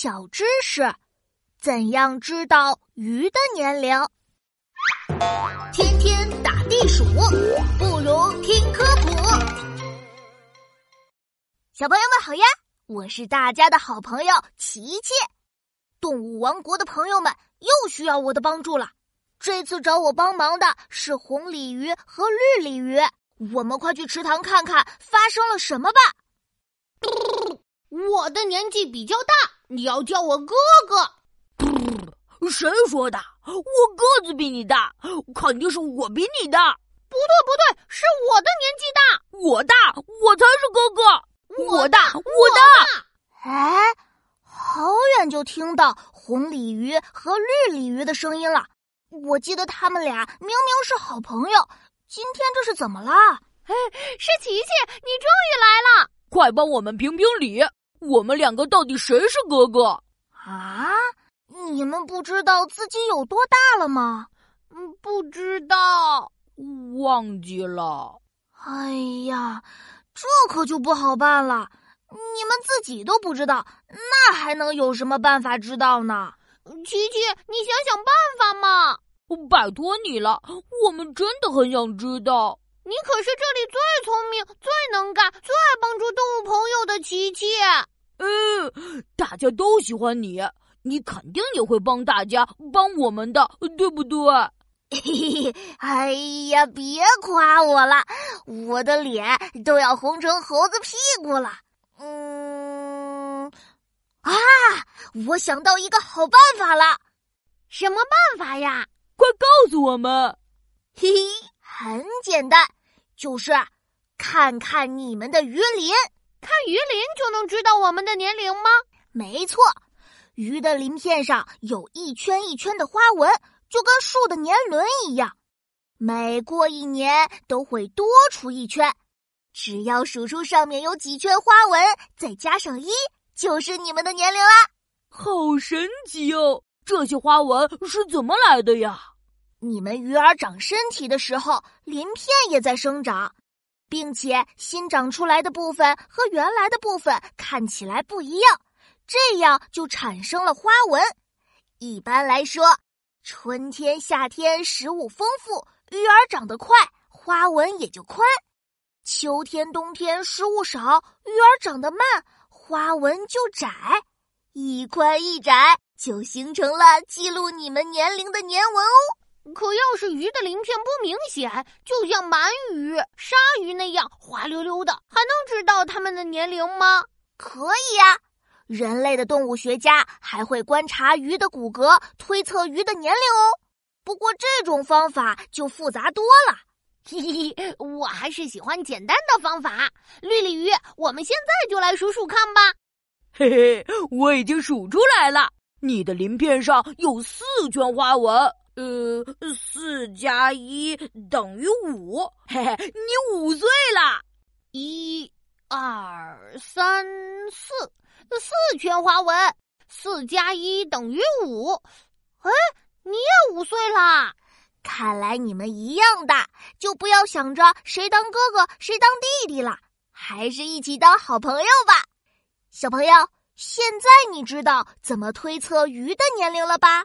小知识：怎样知道鱼的年龄？天天打地鼠，不如听科普。小朋友们好呀，我是大家的好朋友琪琪。动物王国的朋友们又需要我的帮助了。这次找我帮忙的是红鲤鱼和绿鲤鱼。我们快去池塘看看发生了什么吧。我的年纪比较大，你要叫我哥哥。谁说的？我个子比你大，肯定是我比你大。不对不对，是我的年纪大。我大，我才是哥哥。我大，我大。哎，好远就听到红鲤鱼和绿鲤鱼的声音了。我记得他们俩明明是好朋友，今天这是怎么了？哎，是琪琪，你终于来了！快帮我们评评理，我们两个到底谁是哥哥？啊，你们不知道自己有多大了吗？嗯，不知道，忘记了。哎呀，这可就不好办了。你们自己都不知道，那还能有什么办法知道呢？琪琪，你想想办法嘛！拜托你了，我们真的很想知道。你可是这里最聪明、最能干、最爱帮助动物朋友的琪琪。嗯，大家都喜欢你，你肯定也会帮大家、帮我们的，对不对？嘿嘿，哎呀，别夸我了，我的脸都要红成猴子屁股了。嗯，啊，我想到一个好办法了。什么办法呀？快告诉我们。嘿嘿，很简单。就是看看你们的鱼鳞，看鱼鳞就能知道我们的年龄吗？没错，鱼的鳞片上有一圈一圈的花纹，就跟树的年轮一样。每过一年都会多出一圈，只要数出上面有几圈花纹，再加上一，就是你们的年龄啦。好神奇哦！这些花纹是怎么来的呀？你们鱼儿长身体的时候，鳞片也在生长，并且新长出来的部分和原来的部分看起来不一样，这样就产生了花纹。一般来说，春天、夏天食物丰富，鱼儿长得快，花纹也就宽；秋天、冬天食物少，鱼儿长得慢，花纹就窄。一宽一窄，就形成了记录你们年龄的年纹哦。可要是鱼的鳞片不明显，就像鳗鱼、鲨鱼那样滑溜溜的，还能知道它们的年龄吗？可以呀，人类的动物学家还会观察鱼的骨骼，推测鱼的年龄哦。不过这种方法就复杂多了。嘿嘿，我还是喜欢简单的方法。绿鲤鱼，我们现在就来数数看吧。嘿嘿，我已经数出来了，你的鳞片上有四圈花纹。呃，四加一等于五，嘿嘿，你五岁了。一、二、三、四，四圈花纹，四加一等于五。哎，你也五岁啦！看来你们一样大，就不要想着谁当哥哥谁当弟弟了，还是一起当好朋友吧。小朋友，现在你知道怎么推测鱼的年龄了吧？